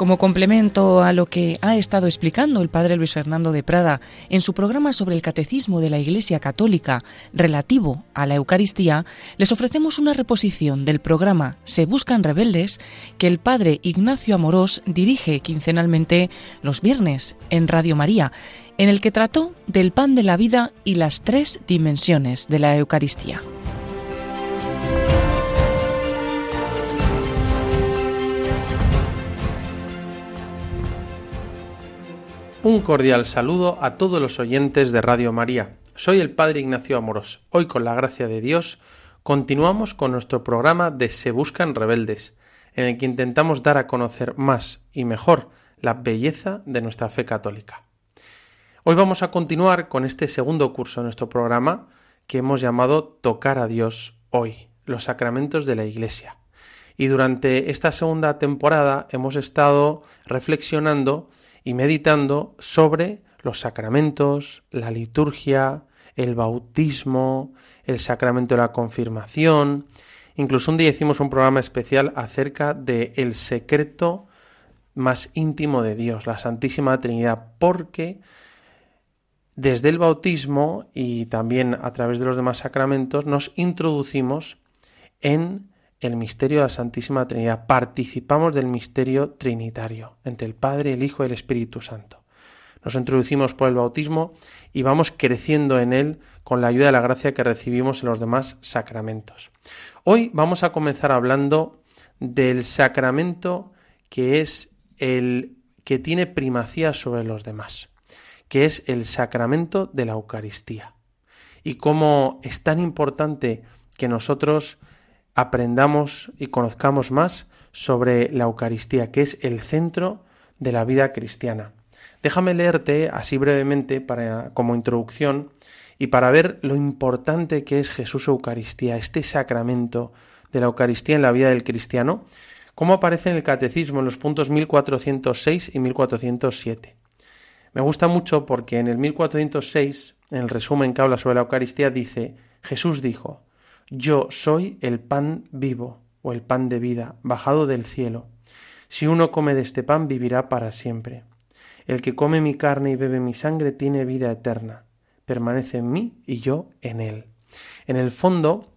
Como complemento a lo que ha estado explicando el padre Luis Fernando de Prada en su programa sobre el catecismo de la Iglesia Católica relativo a la Eucaristía, les ofrecemos una reposición del programa Se Buscan Rebeldes que el padre Ignacio Amorós dirige quincenalmente los viernes en Radio María, en el que trató del pan de la vida y las tres dimensiones de la Eucaristía. Un cordial saludo a todos los oyentes de Radio María. Soy el Padre Ignacio Amorós. Hoy, con la gracia de Dios, continuamos con nuestro programa de Se Buscan Rebeldes, en el que intentamos dar a conocer más y mejor la belleza de nuestra fe católica. Hoy vamos a continuar con este segundo curso de nuestro programa que hemos llamado Tocar a Dios hoy, los sacramentos de la Iglesia. Y durante esta segunda temporada hemos estado reflexionando y meditando sobre los sacramentos, la liturgia, el bautismo, el sacramento de la confirmación. Incluso un día hicimos un programa especial acerca de el secreto más íntimo de Dios, la Santísima Trinidad, porque desde el bautismo y también a través de los demás sacramentos nos introducimos en el misterio de la Santísima Trinidad. Participamos del misterio trinitario entre el Padre, el Hijo y el Espíritu Santo. Nos introducimos por el bautismo y vamos creciendo en él con la ayuda de la gracia que recibimos en los demás sacramentos. Hoy vamos a comenzar hablando del sacramento que es el que tiene primacía sobre los demás, que es el sacramento de la Eucaristía. Y cómo es tan importante que nosotros aprendamos y conozcamos más sobre la Eucaristía, que es el centro de la vida cristiana. Déjame leerte así brevemente para, como introducción y para ver lo importante que es Jesús Eucaristía, este sacramento de la Eucaristía en la vida del cristiano, como aparece en el Catecismo en los puntos 1406 y 1407. Me gusta mucho porque en el 1406, en el resumen que habla sobre la Eucaristía, dice, Jesús dijo, yo soy el pan vivo, o el pan de vida, bajado del cielo. Si uno come de este pan, vivirá para siempre. El que come mi carne y bebe mi sangre tiene vida eterna. Permanece en mí y yo en él. En el fondo,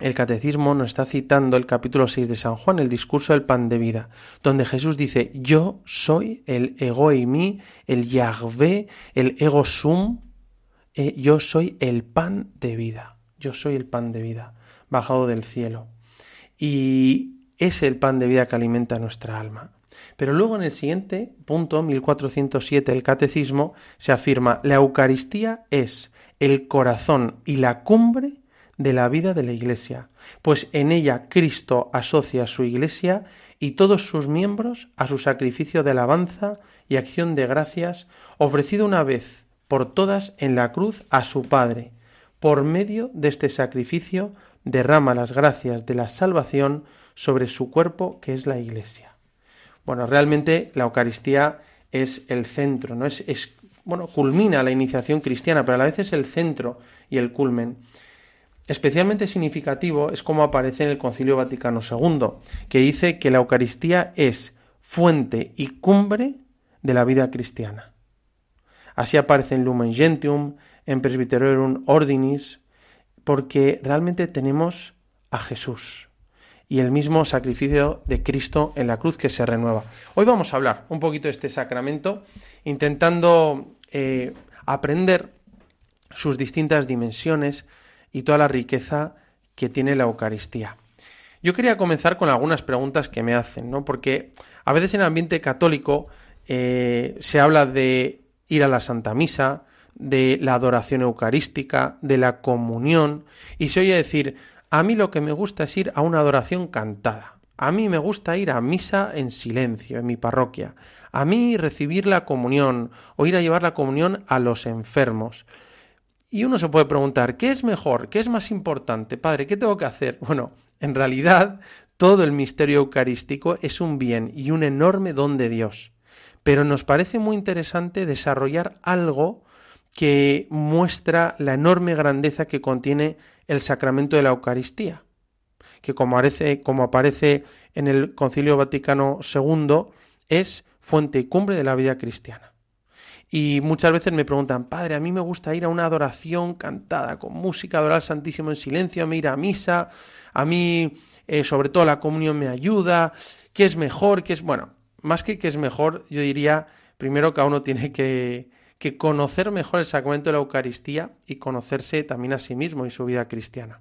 el catecismo nos está citando el capítulo 6 de San Juan, el discurso del pan de vida, donde Jesús dice, yo soy el ego y mí, el Yahvé, el ego sum, eh, yo soy el pan de vida yo soy el pan de vida, bajado del cielo. Y es el pan de vida que alimenta nuestra alma. Pero luego en el siguiente punto, 1407 del Catecismo, se afirma, la Eucaristía es el corazón y la cumbre de la vida de la Iglesia, pues en ella Cristo asocia a su Iglesia y todos sus miembros a su sacrificio de alabanza y acción de gracias ofrecido una vez por todas en la cruz a su Padre, por medio de este sacrificio derrama las gracias de la salvación sobre su cuerpo que es la Iglesia. Bueno, realmente la Eucaristía es el centro, ¿no? Es, es bueno, culmina la iniciación cristiana, pero a la vez es el centro y el culmen. Especialmente significativo es como aparece en el Concilio Vaticano II, que dice que la Eucaristía es fuente y cumbre de la vida cristiana. Así aparece en Lumen Gentium, en Presbyterorum Ordinis, porque realmente tenemos a Jesús y el mismo sacrificio de Cristo en la cruz que se renueva. Hoy vamos a hablar un poquito de este sacramento, intentando eh, aprender sus distintas dimensiones y toda la riqueza que tiene la Eucaristía. Yo quería comenzar con algunas preguntas que me hacen, ¿no? Porque a veces en el ambiente católico eh, se habla de ir a la Santa Misa, de la adoración eucarística, de la comunión, y se oye decir, a mí lo que me gusta es ir a una adoración cantada, a mí me gusta ir a misa en silencio, en mi parroquia, a mí recibir la comunión o ir a llevar la comunión a los enfermos. Y uno se puede preguntar, ¿qué es mejor? ¿Qué es más importante? Padre, ¿qué tengo que hacer? Bueno, en realidad todo el misterio eucarístico es un bien y un enorme don de Dios. Pero nos parece muy interesante desarrollar algo que muestra la enorme grandeza que contiene el sacramento de la Eucaristía, que como aparece, como aparece en el Concilio Vaticano II, es fuente y cumbre de la vida cristiana. Y muchas veces me preguntan, padre, a mí me gusta ir a una adoración cantada con música, adorar al Santísimo en silencio, a mí ir a misa, a mí eh, sobre todo la comunión me ayuda, ¿qué es mejor? ¿Qué es...? Bueno, más que qué es mejor, yo diría, primero cada uno tiene que, que conocer mejor el sacramento de la Eucaristía y conocerse también a sí mismo y su vida cristiana.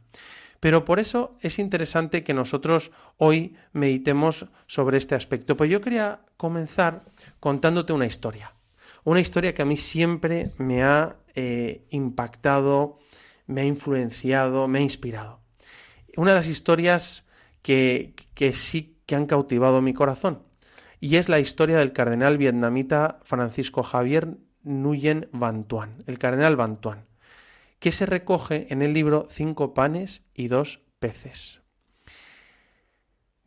Pero por eso es interesante que nosotros hoy meditemos sobre este aspecto. Pues yo quería comenzar contándote una historia. Una historia que a mí siempre me ha eh, impactado, me ha influenciado, me ha inspirado. Una de las historias que, que sí que han cautivado mi corazón. Y es la historia del cardenal vietnamita Francisco Javier Nguyen Van el cardenal Van que se recoge en el libro Cinco panes y dos peces.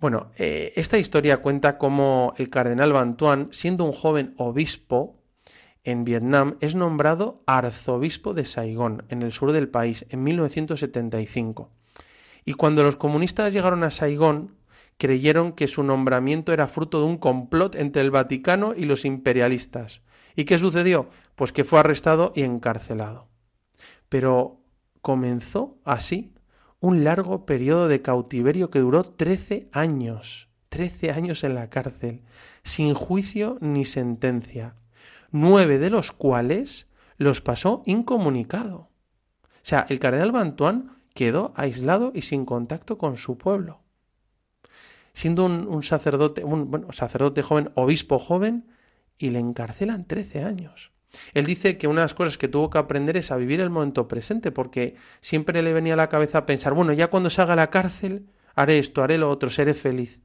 Bueno, eh, esta historia cuenta cómo el cardenal Bantuan, siendo un joven obispo en Vietnam, es nombrado arzobispo de Saigón, en el sur del país, en 1975. Y cuando los comunistas llegaron a Saigón, creyeron que su nombramiento era fruto de un complot entre el Vaticano y los imperialistas. ¿Y qué sucedió? Pues que fue arrestado y encarcelado. Pero comenzó así un largo periodo de cautiverio que duró 13 años, 13 años en la cárcel, sin juicio ni sentencia, nueve de los cuales los pasó incomunicado. O sea, el cardenal Bantuán quedó aislado y sin contacto con su pueblo. Siendo un, sacerdote, un bueno, sacerdote joven, obispo joven, y le encarcelan 13 años. Él dice que una de las cosas que tuvo que aprender es a vivir el momento presente, porque siempre le venía a la cabeza pensar, bueno, ya cuando salga a la cárcel, haré esto, haré lo otro, seré feliz.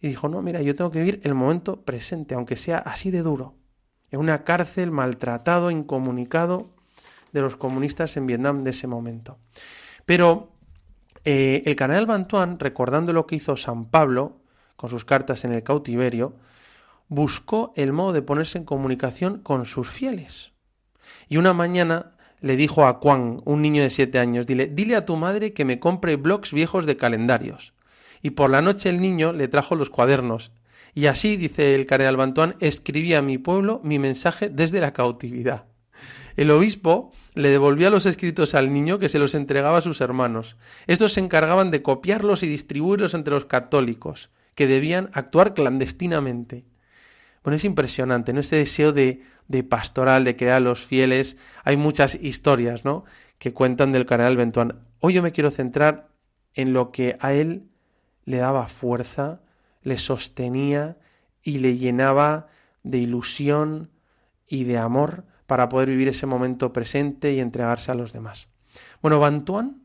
Y dijo, no, mira, yo tengo que vivir el momento presente, aunque sea así de duro. En una cárcel, maltratado, incomunicado de los comunistas en Vietnam de ese momento. Pero eh, el canal Bantuan, recordando lo que hizo San Pablo con sus cartas en el cautiverio, buscó el modo de ponerse en comunicación con sus fieles. Y una mañana le dijo a Juan, un niño de siete años, dile, dile a tu madre que me compre blocs viejos de calendarios. Y por la noche el niño le trajo los cuadernos. Y así, dice el cardenal Bantuán, escribía a mi pueblo mi mensaje desde la cautividad. El obispo le devolvía los escritos al niño que se los entregaba a sus hermanos. Estos se encargaban de copiarlos y distribuirlos entre los católicos, que debían actuar clandestinamente. Bueno, es impresionante, ¿no? Ese deseo de, de pastoral, de crear a los fieles. Hay muchas historias, ¿no? Que cuentan del cardenal Bentuán. Hoy yo me quiero centrar en lo que a él le daba fuerza, le sostenía y le llenaba de ilusión y de amor para poder vivir ese momento presente y entregarse a los demás. Bueno, Bantuán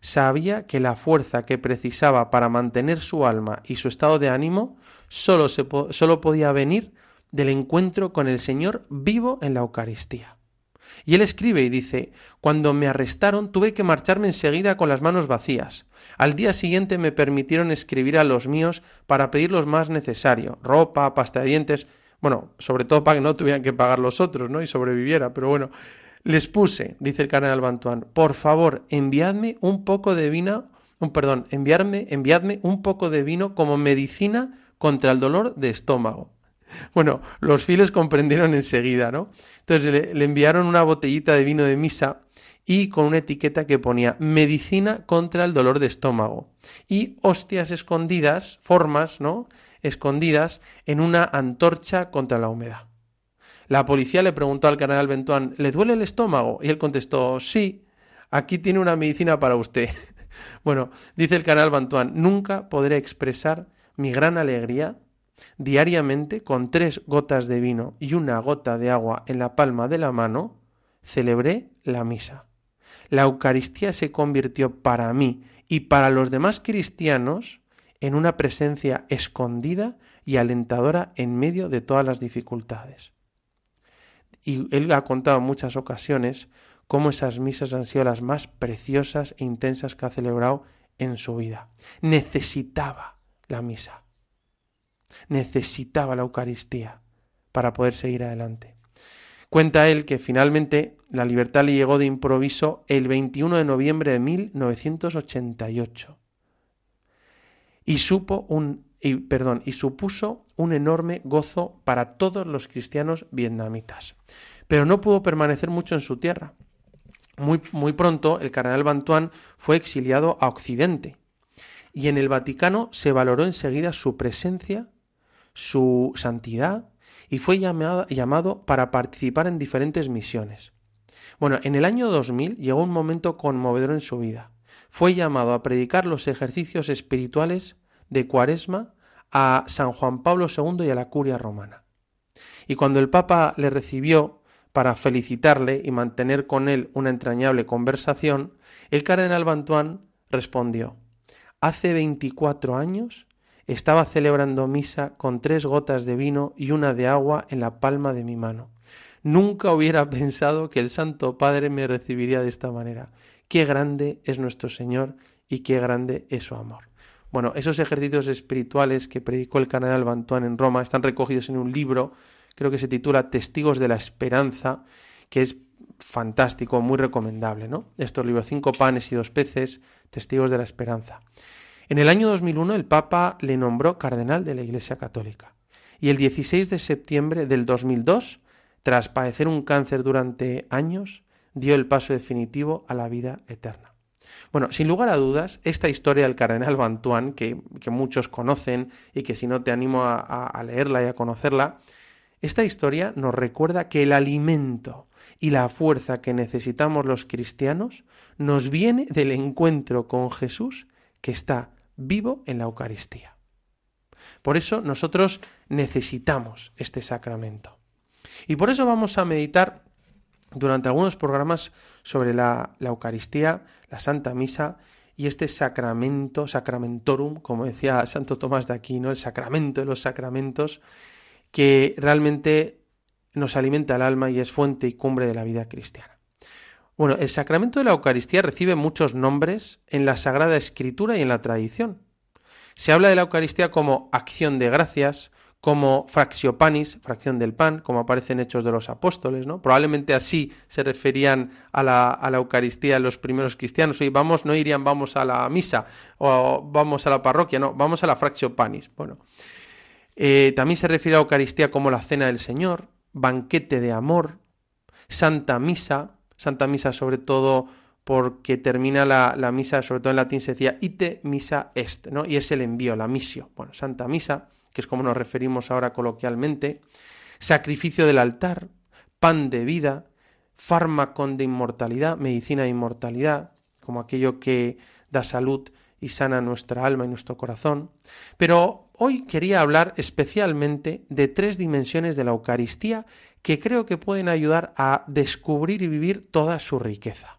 sabía que la fuerza que precisaba para mantener su alma y su estado de ánimo solo, se solo podía venir del encuentro con el Señor vivo en la Eucaristía. Y él escribe y dice, cuando me arrestaron tuve que marcharme enseguida con las manos vacías. Al día siguiente me permitieron escribir a los míos para pedir lo más necesario, ropa, pasta de dientes, bueno, sobre todo para que no tuvieran que pagar los otros, ¿no? Y sobreviviera, pero bueno, les puse, dice el cardenal Bantuán, por favor, enviadme un poco de vino, un perdón, enviarme, enviadme un poco de vino como medicina contra el dolor de estómago. Bueno, los fieles comprendieron enseguida, ¿no? Entonces le, enviaron una botellita de vino de misa y con una etiqueta que ponía medicina contra el dolor de estómago y hostias escondidas, formas, ¿no? Escondidas en una antorcha contra la humedad. La policía le preguntó al cardenal Bentuán, ¿le duele el estómago? Y él contestó, sí, aquí tiene una medicina para usted. bueno, dice el cardenal Bentuán, nunca podré expresar mi gran alegría diariamente con tres gotas de vino y una gota de agua en la palma de la mano, celebré la misa. La Eucaristía se convirtió para mí y para los demás cristianos en una presencia escondida y alentadora en medio de todas las dificultades. Y él ha contado en muchas ocasiones cómo esas misas han sido las más preciosas e intensas que ha celebrado en su vida. Necesitaba la misa. Necesitaba la Eucaristía para poder seguir adelante. Cuenta él que finalmente la libertad le llegó de improviso el 21 de noviembre de 1988 y supo un y, perdón, y supuso un enorme gozo para todos los cristianos vietnamitas. Pero no pudo permanecer mucho en su tierra. Muy, muy pronto el cardenal Bantuán fue exiliado a Occidente y en el Vaticano se valoró enseguida su presencia, su santidad y fue llamado, para participar en diferentes misiones. Bueno, en el año 2000 llegó un momento conmovedor en su vida. Fue llamado a predicar los ejercicios espirituales de Cuaresma a San Juan Pablo II y a la curia romana. Y cuando el Papa le recibió para felicitarle y mantener con él una entrañable conversación, el cardenal Bantuán respondió Hace veinticuatro años estaba celebrando misa con tres gotas de vino y una de agua en la palma de mi mano. Nunca hubiera pensado que el Santo Padre me recibiría de esta manera. Qué grande es nuestro Señor y qué grande es su amor. Bueno, esos ejercicios espirituales que predicó el cardenal Bantuán en Roma están recogidos en un libro, creo que se titula Testigos de la Esperanza, que es fantástico, muy recomendable, ¿no? Estos libros, Cinco panes y dos peces, Testigos de la Esperanza. En el año 2001 el Papa le nombró cardenal de la Iglesia Católica y el 16 de septiembre del 2002, tras padecer un cáncer durante años, dio el paso definitivo a la vida eterna. Bueno, sin lugar a dudas, esta historia del cardenal Bantuán, que, muchos conocen y que si no te animo a leerla y a conocerla, esta historia nos recuerda que el alimento y la fuerza que necesitamos los cristianos nos viene del encuentro con Jesús que está vivo en la Eucaristía. Por eso nosotros necesitamos este sacramento. Y por eso vamos a meditar durante algunos programas sobre la, Eucaristía, la Santa Misa y este sacramento, sacramentorum, como decía Santo Tomás de Aquino, el sacramento de los sacramentos, que realmente nos alimenta el alma y es fuente y cumbre de la vida cristiana. Bueno, el sacramento de la Eucaristía recibe muchos nombres en la Sagrada Escritura y en la tradición. Se habla de la Eucaristía como acción de gracias, como fractiopanis, fracción del pan, como aparece en Hechos de los Apóstoles, ¿no? Probablemente así se referían a la, a la Eucaristía los primeros cristianos. Y vamos, no irían vamos a la misa o vamos a la parroquia, no, vamos a la fractiopanis. Bueno, eh, también se refiere a la Eucaristía como la cena del Señor, banquete de amor, Santa Misa, Santa Misa sobre todo porque termina la, misa, sobre todo en latín se decía ite misa est, ¿no? Y es el envío, la misio. Bueno, Santa Misa, que es como nos referimos ahora coloquialmente, sacrificio del altar, pan de vida, fármaco de inmortalidad, medicina de inmortalidad, como aquello que da salud y sana nuestra alma y nuestro corazón. Pero hoy quería hablar especialmente de tres dimensiones de la Eucaristía que creo que pueden ayudar a descubrir y vivir toda su riqueza.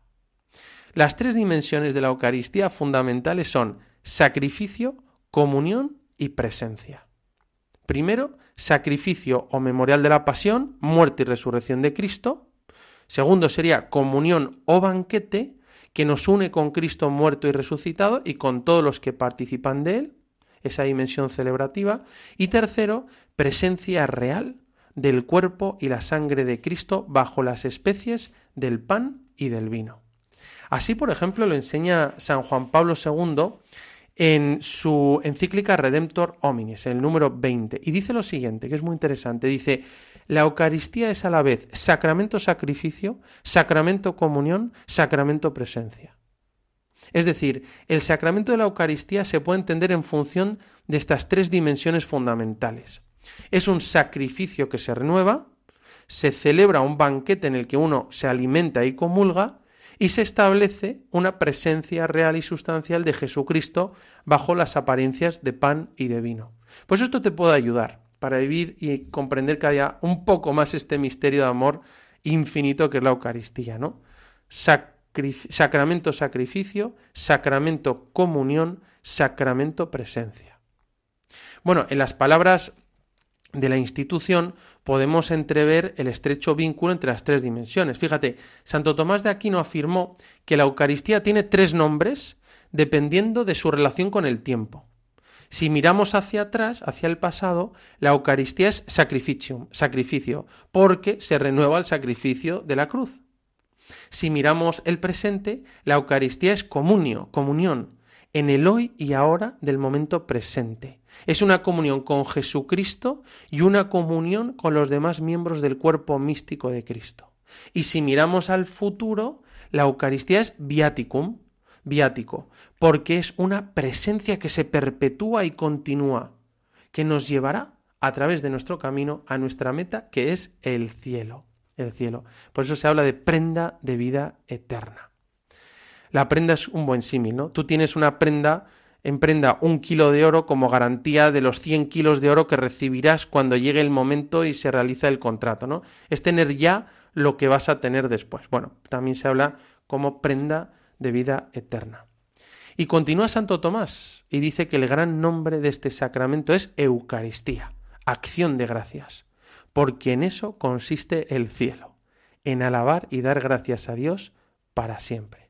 Las tres dimensiones de la Eucaristía fundamentales son sacrificio, comunión y presencia. Primero, sacrificio o memorial de la pasión, muerte y resurrección de Cristo. Segundo sería comunión o banquete, que nos une con Cristo muerto y resucitado y con todos los que participan de él, esa dimensión celebrativa. Y tercero, presencia real, del cuerpo y la sangre de Cristo bajo las especies del pan y del vino. Así, por ejemplo, lo enseña San Juan Pablo II en su encíclica Redemptor Hominis, el número 20, y dice lo siguiente, que es muy interesante, dice, la Eucaristía es a la vez sacramento sacrificio, sacramento comunión, sacramento presencia. Es decir, el sacramento de la Eucaristía se puede entender en función de estas tres dimensiones fundamentales. Es un sacrificio que se renueva, se celebra un banquete en el que uno se alimenta y comulga, y se establece una presencia real y sustancial de Jesucristo bajo las apariencias de pan y de vino. Pues esto te puede ayudar para vivir y comprender cada día un poco más este misterio de amor infinito que es la Eucaristía, ¿no? Sacramento sacrificio, sacramento comunión, sacramento presencia. Bueno, en las palabras de la institución podemos entrever el estrecho vínculo entre las tres dimensiones. Fíjate, Santo Tomás de Aquino afirmó que la Eucaristía tiene tres nombres dependiendo de su relación con el tiempo. Si miramos hacia atrás, hacia el pasado, la Eucaristía es sacrificium, sacrificio, porque se renueva el sacrificio de la cruz. Si miramos el presente, la Eucaristía es comunio, comunión, en el hoy y ahora del momento presente. Es una comunión con Jesucristo y una comunión con los demás miembros del cuerpo místico de Cristo. Y si miramos al futuro, la Eucaristía es viaticum, viático, porque es una presencia que se perpetúa y continúa, que nos llevará a través de nuestro camino a nuestra meta, que es el cielo. El cielo. Por eso se habla de prenda de vida eterna. La prenda es un buen símil, ¿no? Tú tienes una prenda, en prenda un kilo de oro como garantía de los 100 kilos de oro que recibirás cuando llegue el momento y se realiza el contrato, ¿no? Es tener ya lo que vas a tener después. Bueno, también se habla como prenda de vida eterna. Y continúa Santo Tomás y dice que el gran nombre de este sacramento es Eucaristía, acción de gracias, porque en eso consiste el cielo, en alabar y dar gracias a Dios para siempre.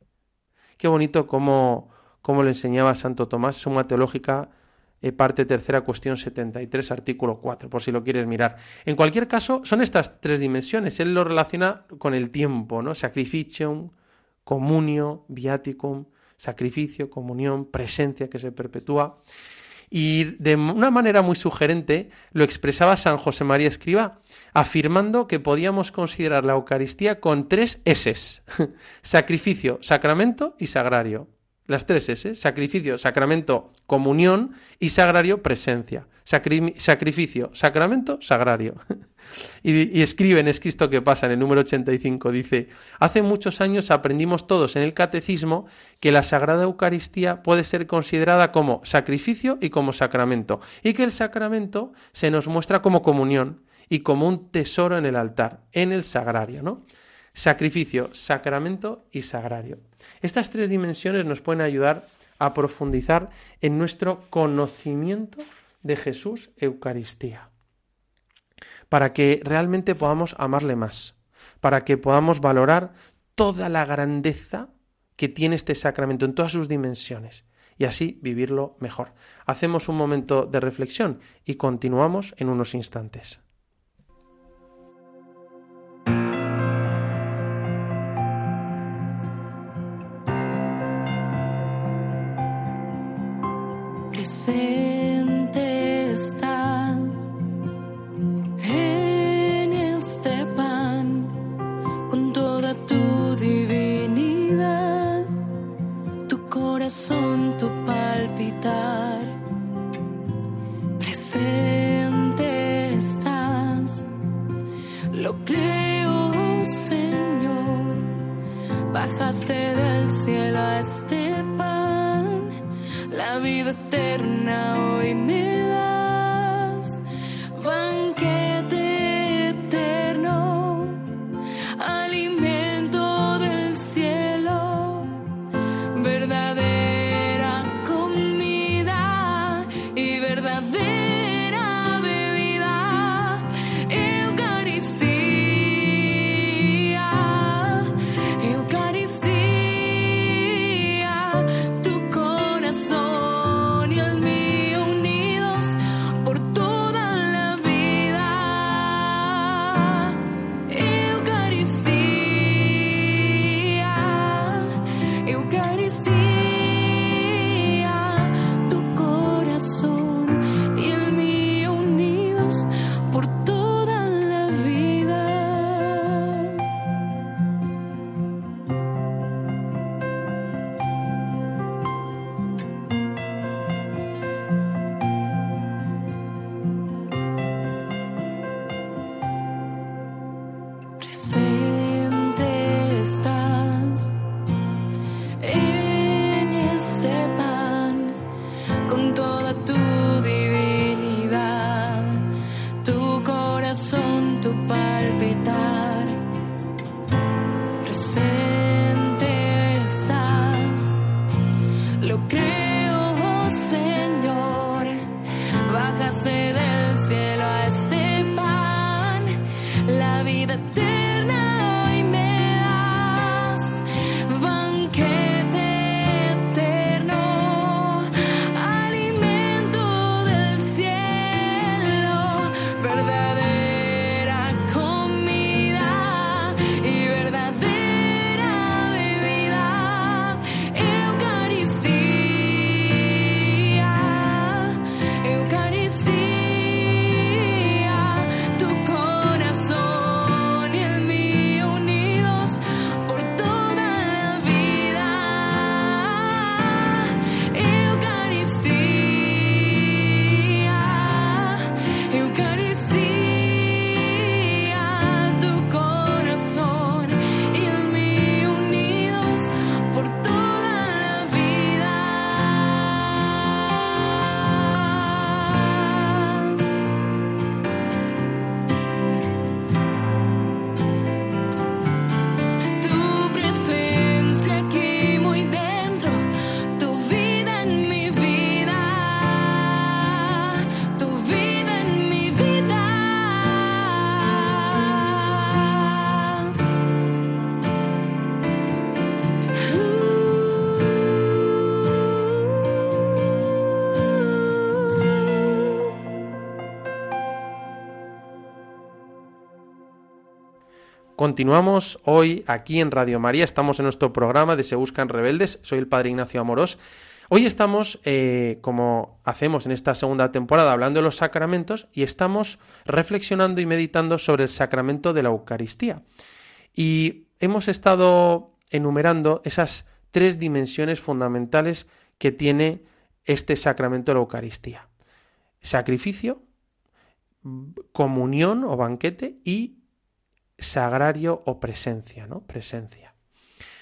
Qué bonito cómo, cómo lo enseñaba Santo Tomás, Suma Teológica, eh, parte tercera, cuestión 73, artículo 4, por si lo quieres mirar. En cualquier caso, son estas tres dimensiones. Él lo relaciona con el tiempo, ¿no? Sacrificium, comunio, viaticum, sacrificio, comunión, presencia que se perpetúa. Y de una manera muy sugerente lo expresaba San José María Escriba, afirmando que podíamos considerar la Eucaristía con tres S, sacrificio, sacramento y sagrario. Las tres S, sacrificio, sacramento, comunión y sagrario, presencia. sacrificio, sacramento, sagrario. y, y, escribe en Escristo que pasa en el número 85, dice, hace muchos años aprendimos todos en el catecismo que la Sagrada Eucaristía puede ser considerada como sacrificio y como sacramento, y que el sacramento se nos muestra como comunión y como un tesoro en el altar, en el sagrario, ¿no? sacrificio, sacramento y sagrario. Estas tres dimensiones nos pueden ayudar a profundizar en nuestro conocimiento de Jesús Eucaristía, para que realmente podamos amarle más, para que podamos valorar toda la grandeza que tiene este sacramento en todas sus dimensiones y así vivirlo mejor. Hacemos un momento de reflexión y continuamos en unos instantes. Presente estás en este pan con toda tu divinidad, tu corazón, tu palpitar. Presente estás, lo creo, Señor, bajaste del cielo a este la vida eterna hoy me das. Continuamos hoy aquí en Radio María, estamos en nuestro programa de Se Buscan Rebeldes, soy el Padre Ignacio Amorós. Hoy estamos, eh, como hacemos en esta segunda temporada, hablando de los sacramentos y estamos reflexionando y meditando sobre el sacramento de la Eucaristía. Y hemos estado enumerando esas tres dimensiones fundamentales que tiene este sacramento de la Eucaristía. Sacrificio, comunión o banquete y sagrario o presencia, ¿no? Presencia.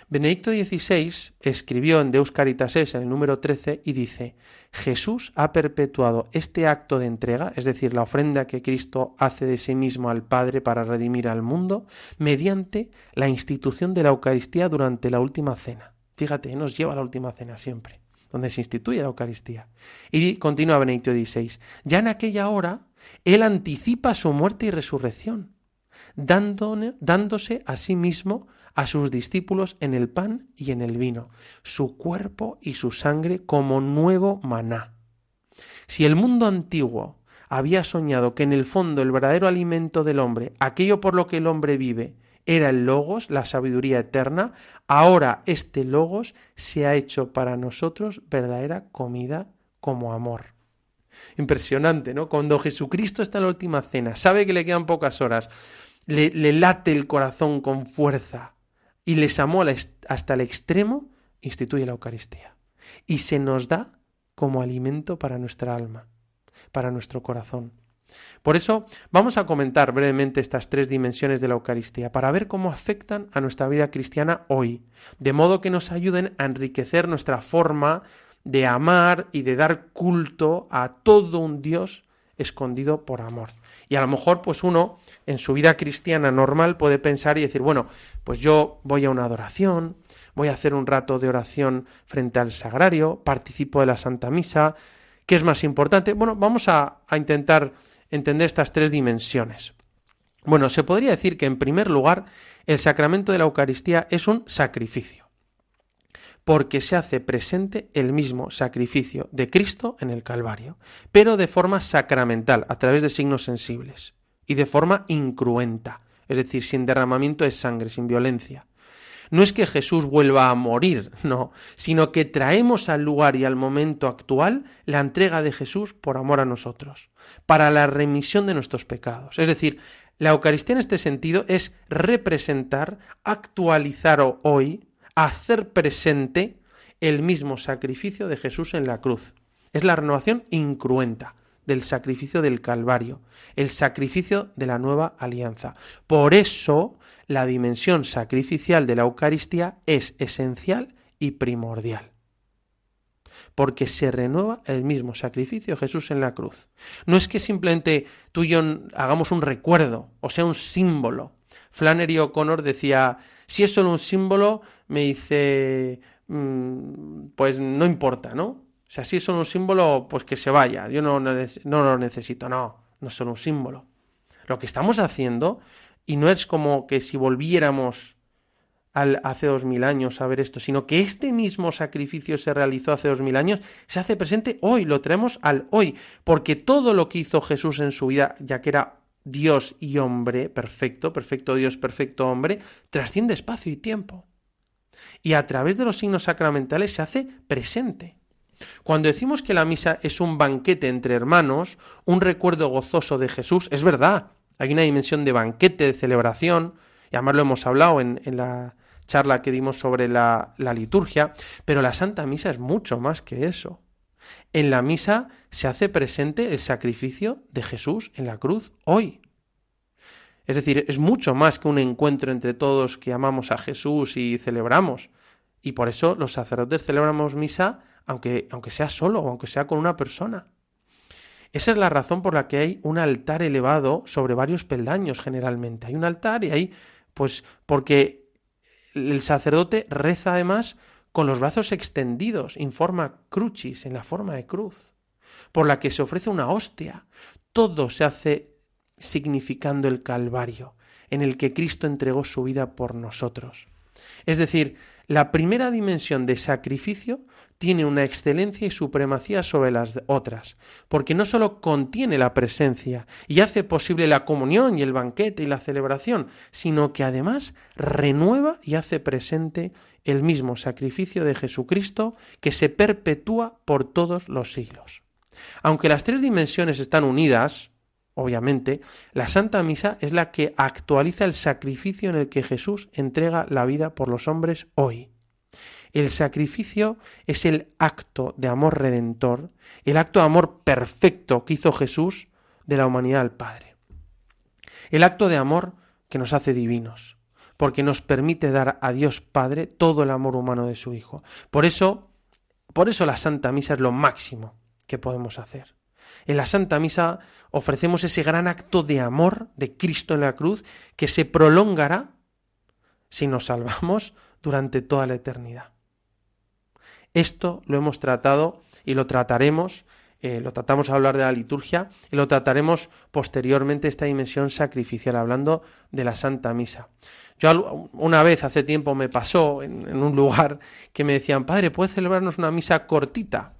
Benedicto XVI escribió en Deus Caritas Es, en el número 13, y dice, Jesús ha perpetuado este acto de entrega, es decir, la ofrenda que Cristo hace de sí mismo al Padre para redimir al mundo, mediante la institución de la Eucaristía durante la última cena. Fíjate, nos lleva a la última cena siempre, donde se instituye la Eucaristía. Y continúa Benedicto XVI, ya en aquella hora, Él anticipa su muerte y resurrección dándose a sí mismo a sus discípulos en el pan y en el vino, su cuerpo y su sangre como nuevo maná. Si el mundo antiguo había soñado que en el fondo el verdadero alimento del hombre, aquello por lo que el hombre vive, era el logos, la sabiduría eterna, ahora este logos se ha hecho para nosotros verdadera comida como amor. Impresionante, ¿no? Cuando Jesucristo está en la última cena, sabe que le quedan pocas horas, le, late el corazón con fuerza y les amó hasta el extremo, instituye la Eucaristía. Y se nos da como alimento para nuestra alma, para nuestro corazón. Por eso vamos a comentar brevemente estas tres dimensiones de la Eucaristía para ver cómo afectan a nuestra vida cristiana hoy, de modo que nos ayuden a enriquecer nuestra forma de amar y de dar culto a todo un Dios escondido por amor. Y a lo mejor, pues uno en su vida cristiana normal puede pensar y decir, bueno, pues yo voy a una adoración, voy a hacer un rato de oración frente al sagrario, participo de la Santa Misa, ¿qué es más importante? Bueno, vamos a, intentar entender estas tres dimensiones. Bueno, se podría decir que en primer lugar, el sacramento de la Eucaristía es un sacrificio porque se hace presente el mismo sacrificio de Cristo en el Calvario, pero de forma sacramental, a través de signos sensibles, y de forma incruenta, es decir, sin derramamiento de sangre, sin violencia. No es que Jesús vuelva a morir, no, sino que traemos al lugar y al momento actual la entrega de Jesús por amor a nosotros, para la remisión de nuestros pecados. Es decir, la Eucaristía en este sentido es representar, actualizar hoy hacer presente el mismo sacrificio de Jesús en la cruz. Es la renovación incruenta del sacrificio del Calvario, el sacrificio de la nueva alianza. Por eso, la dimensión sacrificial de la Eucaristía es esencial y primordial. Porque se renueva el mismo sacrificio de Jesús en la cruz. No es que simplemente tú y yo hagamos un recuerdo, o sea, un símbolo. Flannery O'Connor decía, si es solo un símbolo, me dice, mm, pues no importa, ¿no? O sea, si solo un símbolo, pues que se vaya. Yo no, no, lo necesito, no, no solo un símbolo. Lo que estamos haciendo, y no es como que si volviéramos al, hace dos mil años a ver esto, sino que este mismo sacrificio se realizó hace dos mil años, se hace presente hoy, lo traemos al hoy, porque todo lo que hizo Jesús en su vida, ya que era Dios y hombre perfecto, perfecto Dios, perfecto hombre, trasciende espacio y tiempo. Y a través de los signos sacramentales se hace presente. Cuando decimos que la misa es un banquete entre hermanos, un recuerdo gozoso de Jesús, es verdad, hay una dimensión de banquete, de celebración, y además lo hemos hablado en, la charla que dimos sobre la, la liturgia, pero la Santa Misa es mucho más que eso. En la misa se hace presente el sacrificio de Jesús en la cruz hoy. Es decir, es mucho más que un encuentro entre todos que amamos a Jesús y celebramos. Y por eso los sacerdotes celebramos misa aunque, aunque sea solo o aunque sea con una persona. Esa es la razón por la que hay un altar elevado sobre varios peldaños generalmente. Hay un altar y hay, pues, porque el sacerdote reza además con los brazos extendidos, en forma crucis, en la forma de cruz, por la que se ofrece una hostia. Todo se hace significando el Calvario, en el que Cristo entregó su vida por nosotros. Es decir, la primera dimensión de sacrificio tiene una excelencia y supremacía sobre las otras, porque no sólo contiene la presencia y hace posible la comunión y el banquete y la celebración, sino que además renueva y hace presente el mismo sacrificio de Jesucristo que se perpetúa por todos los siglos. Aunque las tres dimensiones están unidas, obviamente, la Santa Misa es la que actualiza el sacrificio en el que Jesús entrega la vida por los hombres hoy. El sacrificio es el acto de amor redentor, el acto de amor perfecto que hizo Jesús de la humanidad al Padre. El acto de amor que nos hace divinos, porque nos permite dar a Dios Padre todo el amor humano de su Hijo. Por eso, por eso la Santa Misa es lo máximo que podemos hacer. En la Santa Misa ofrecemos ese gran acto de amor de Cristo en la cruz que se prolongará si nos salvamos durante toda la eternidad. Esto lo hemos tratado y lo trataremos, eh, lo tratamos a hablar de la liturgia y lo trataremos posteriormente esta dimensión sacrificial, hablando de la Santa Misa. Yo una vez hace tiempo me pasó en, en un lugar que me decían, padre, ¿puedes celebrarnos una misa cortita?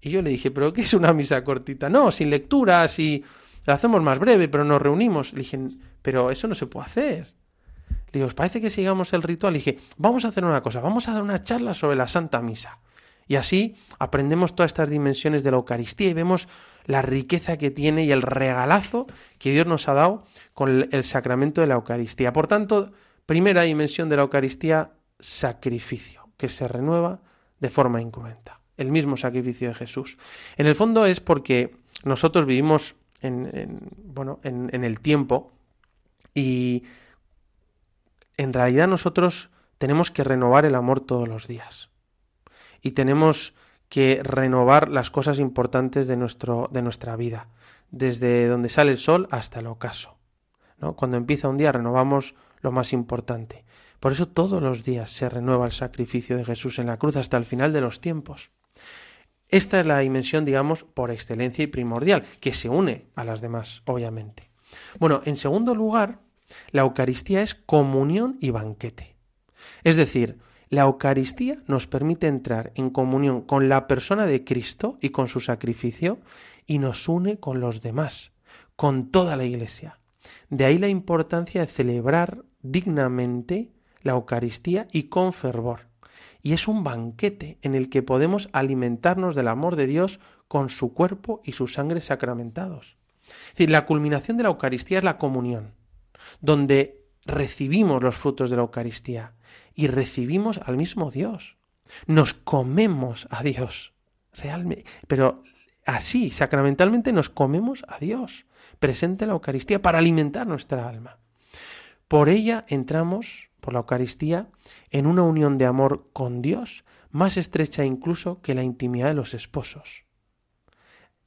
Y yo le dije, ¿pero qué es una misa cortita? No, sin lecturas y la hacemos más breve, pero nos reunimos. Le dije, pero eso no se puede hacer. Le digo, ¿os parece que sigamos el ritual? Le dije, vamos a hacer una cosa, vamos a dar una charla sobre la Santa Misa. Y así aprendemos todas estas dimensiones de la Eucaristía y vemos la riqueza que tiene y el regalazo que Dios nos ha dado con el sacramento de la Eucaristía. Por tanto, primera dimensión de la Eucaristía, sacrificio, que se renueva de forma incruenta. El mismo sacrificio de Jesús. En el fondo es porque nosotros vivimos en, bueno, en el tiempo y en realidad nosotros tenemos que renovar el amor todos los días y tenemos que renovar las cosas importantes de, nuestro, de nuestra vida, desde donde sale el sol hasta el ocaso. Cuando empieza un día renovamos lo más importante. Por eso todos los días se renueva el sacrificio de Jesús en la cruz hasta el final de los tiempos. Esta es la dimensión, digamos, por excelencia y primordial, que se une a las demás, obviamente. Bueno, en segundo lugar, la Eucaristía es comunión y banquete. Es decir, la Eucaristía nos permite entrar en comunión con la persona de Cristo y con su sacrificio y nos une con los demás, con toda la Iglesia. De ahí la importancia de celebrar dignamente la Eucaristía y con fervor. Y es un banquete en el que podemos alimentarnos del amor de Dios con su cuerpo y su sangre sacramentados. Es decir, la culminación de la Eucaristía es la comunión, donde recibimos los frutos de la Eucaristía y recibimos al mismo Dios. Nos comemos a Dios, realmente, pero así, sacramentalmente nos comemos a Dios, presente la Eucaristía, para alimentar nuestra alma. Por ella entramos, por la Eucaristía, en una unión de amor con Dios más estrecha incluso que la intimidad de los esposos.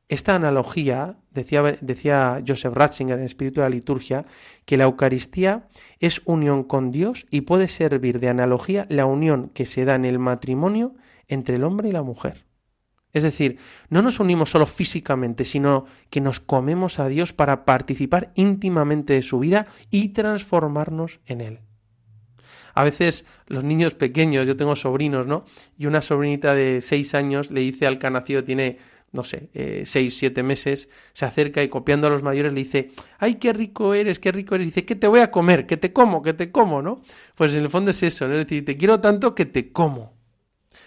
Esta analogía, decía, decía Joseph Ratzinger en Espíritu de la Liturgia, que la Eucaristía es unión con Dios y puede servir de analogía la unión que se da en el matrimonio entre el hombre y la mujer. Es decir, no nos unimos solo físicamente, sino que nos comemos a Dios para participar íntimamente de su vida y transformarnos en Él. A veces los niños pequeños, yo tengo sobrinos, ¿no? Y una sobrinita de seis años le dice al que nacido, tiene no sé, eh, seis, siete meses, se acerca y copiando a los mayores le dice, ay, qué rico eres, qué rico eres, dice, que te voy a comer, que te como, que te como, ¿no? Pues en el fondo es eso, ¿no? Es decir, te quiero tanto que te como.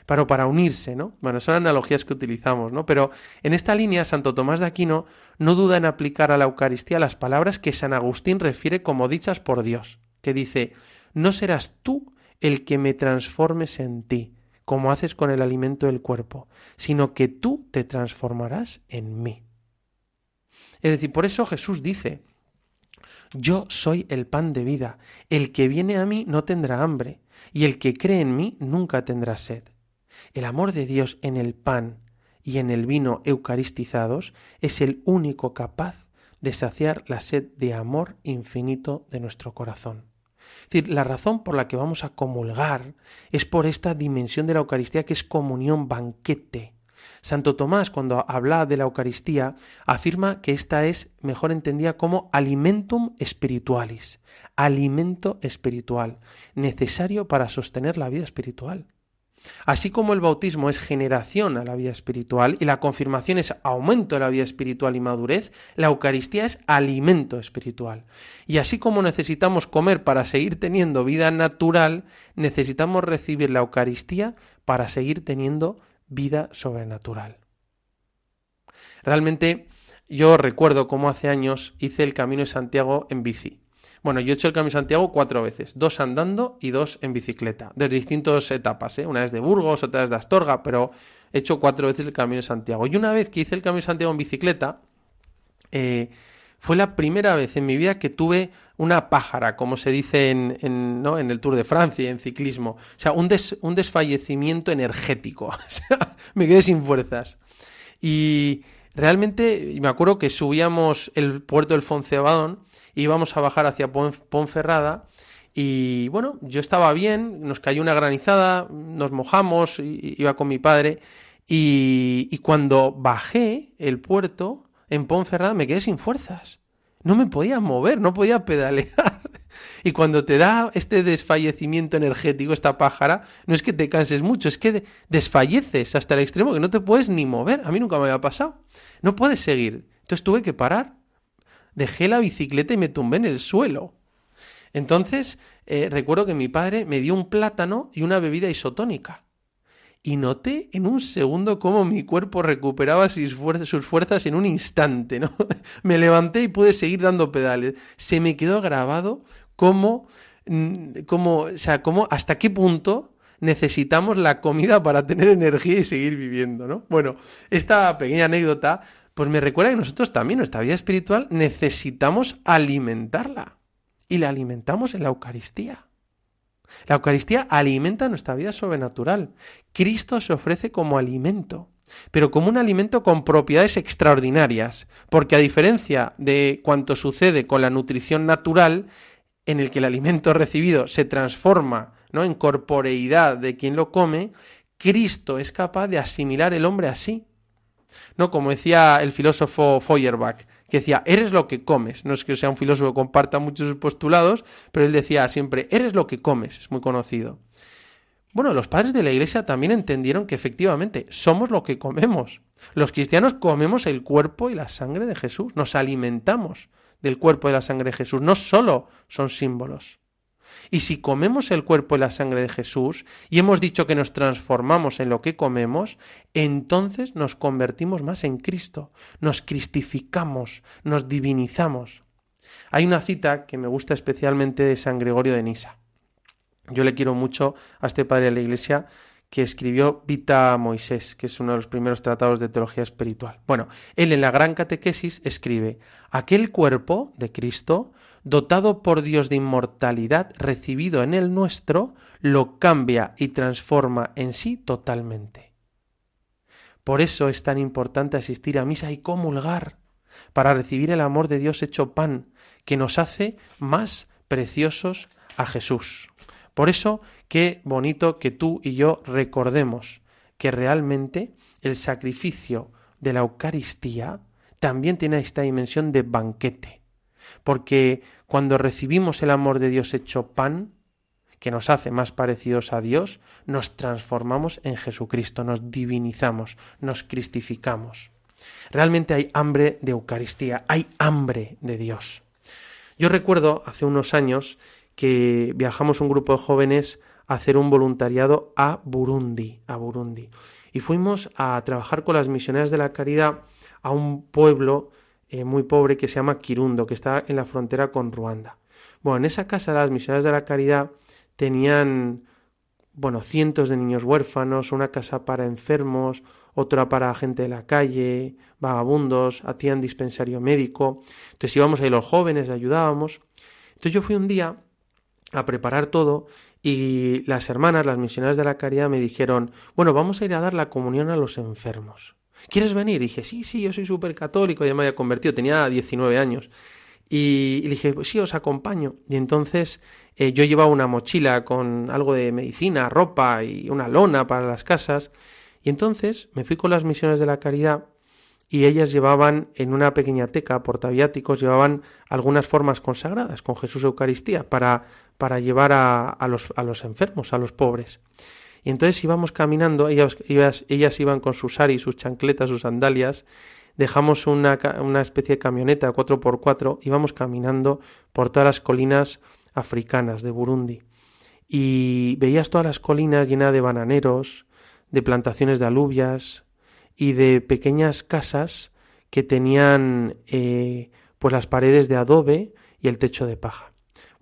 Pero para unirse, ¿no? Bueno, son analogías que utilizamos, ¿no? Pero en esta línea, Santo Tomás de Aquino no duda en aplicar a la Eucaristía las palabras que San Agustín refiere como dichas por Dios, que dice, no serás tú el que me transformes en ti, como haces con el alimento del cuerpo, sino que tú te transformarás en mí. Es decir, por eso Jesús dice, yo soy el pan de vida, el que viene a mí no tendrá hambre, y el que cree en mí nunca tendrá sed. El amor de Dios en el pan y en el vino eucaristizados es el único capaz de saciar la sed de amor infinito de nuestro corazón. Es decir, la razón por la que vamos a comulgar es por esta dimensión de la Eucaristía que es comunión, banquete. Santo Tomás, cuando habla de la Eucaristía, afirma que esta es mejor entendida como alimentum spiritualis, alimento espiritual, necesario para sostener la vida espiritual. Así como el bautismo es generación a la vida espiritual y la confirmación es aumento de la vida espiritual y madurez, la Eucaristía es alimento espiritual. Y así como necesitamos comer para seguir teniendo vida natural, necesitamos recibir la Eucaristía para seguir teniendo vida sobrenatural. Realmente yo recuerdo cómo hace años hice el Camino de Santiago en bici. Bueno, yo he hecho el Camino de Santiago cuatro veces, dos andando y dos en bicicleta, de distintas etapas, ¿eh? una vez de Burgos, otra vez de Astorga, pero he hecho cuatro veces el Camino de Santiago. Y una vez que hice el Camino de Santiago en bicicleta, eh, fue la primera vez en mi vida que tuve una pájara, como se dice en, ¿no? en el Tour de Francia, en ciclismo. O sea, un, un desfallecimiento energético. Me quedé sin fuerzas. Y realmente me acuerdo que subíamos el puerto del Foncebadón, íbamos a bajar hacia Ponferrada. Y bueno, yo estaba bien, nos cayó una granizada, nos mojamos, iba con mi padre. Y, y cuando bajé el puerto, en Ponferrada me quedé sin fuerzas. No me podía mover, no podía pedalear. Y cuando te da este desfallecimiento energético, esta pájara, no es que te canses mucho, es que desfalleces hasta el extremo que no te puedes ni mover. A mí nunca me había pasado. No puedes seguir. Entonces tuve que parar. Dejé la bicicleta y me tumbé en el suelo. Entonces, eh, recuerdo que mi padre me dio un plátano y una bebida isotónica y noté en un segundo cómo mi cuerpo recuperaba sus fuerzas, en un instante, ¿no? me levanté y pude seguir dando pedales. Se me quedó grabado cómo, mm, cómo, o sea, cómo, hasta qué punto necesitamos la comida para tener energía y seguir viviendo, ¿no? Bueno, esta pequeña anécdota, pues me recuerda que nosotros también, nuestra vida espiritual, necesitamos alimentarla. Y la alimentamos en la Eucaristía. La Eucaristía alimenta nuestra vida sobrenatural. Cristo se ofrece como alimento, pero como un alimento con propiedades extraordinarias, porque a diferencia de cuanto sucede con la nutrición natural, en el que el alimento recibido se transforma ¿no? en corporeidad de quien lo come, Cristo es capaz de asimilar el hombre así. ¿No? Como decía el filósofo Feuerbach, que decía, eres lo que comes. No es que sea un filósofo que comparta muchos postulados, pero él decía siempre, eres lo que comes, es muy conocido. Bueno, los padres de la Iglesia también entendieron que efectivamente somos lo que comemos. Los cristianos comemos el cuerpo y la sangre de Jesús, nos alimentamos del cuerpo y la sangre de Jesús, no solo son símbolos. Y si comemos el cuerpo y la sangre de Jesús y hemos dicho que nos transformamos en lo que comemos, entonces nos convertimos más en Cristo, nos cristificamos, nos divinizamos. Hay una cita que me gusta especialmente de San Gregorio de Nisa. Yo le quiero mucho a este padre de la Iglesia que escribió Vita Moisés, que es uno de los primeros tratados de teología espiritual. Bueno, él en la Gran Catequesis escribe, aquel cuerpo de Cristo dotado por Dios de inmortalidad, recibido en el nuestro, lo cambia y transforma en sí totalmente. Por eso es tan importante asistir a misa y comulgar, para recibir el amor de Dios hecho pan, que nos hace más preciosos a Jesús. Por eso, qué bonito que tú y yo recordemos que realmente el sacrificio de la Eucaristía también tiene esta dimensión de banquete porque cuando recibimos el amor de Dios hecho pan, que nos hace más parecidos a Dios, nos transformamos en Jesucristo, nos divinizamos, nos cristificamos. Realmente hay hambre de Eucaristía, hay hambre de Dios. Yo recuerdo hace unos años que viajamos un grupo de jóvenes a hacer un voluntariado a Burundi, a Burundi. Y fuimos a trabajar con las misioneras de la caridad a un pueblo eh, muy pobre que se llama Kirundo, que está en la frontera con Ruanda. Bueno, en esa casa las misioneras de la caridad tenían, bueno, cientos de niños huérfanos, una casa para enfermos, otra para gente de la calle, vagabundos, hacían dispensario médico. Entonces íbamos ahí los jóvenes, ayudábamos. Entonces yo fui un día a preparar todo y las hermanas, las misioneras de la caridad me dijeron, bueno, vamos a ir a dar la comunión a los enfermos. ¿Quieres venir? Y dije, sí, sí, yo soy súper católico, ya me había convertido, tenía 19 años. Y, le dije, pues sí, os acompaño. Y entonces eh, yo llevaba una mochila con algo de medicina, ropa y una lona para las casas. Y entonces me fui con las misiones de la caridad y ellas llevaban en una pequeña teca, portaviáticos, llevaban algunas formas consagradas con Jesús Eucaristía para, para llevar a, los, a los enfermos, a los pobres. Y entonces íbamos caminando, ellas, ellas, iban con sus aris, sus chancletas, sus sandalias, dejamos una, una especie de camioneta 4x4, íbamos caminando por todas las colinas africanas de Burundi. Y veías todas las colinas llenas de bananeros, de plantaciones de alubias y de pequeñas casas que tenían eh, pues las paredes de adobe y el techo de paja.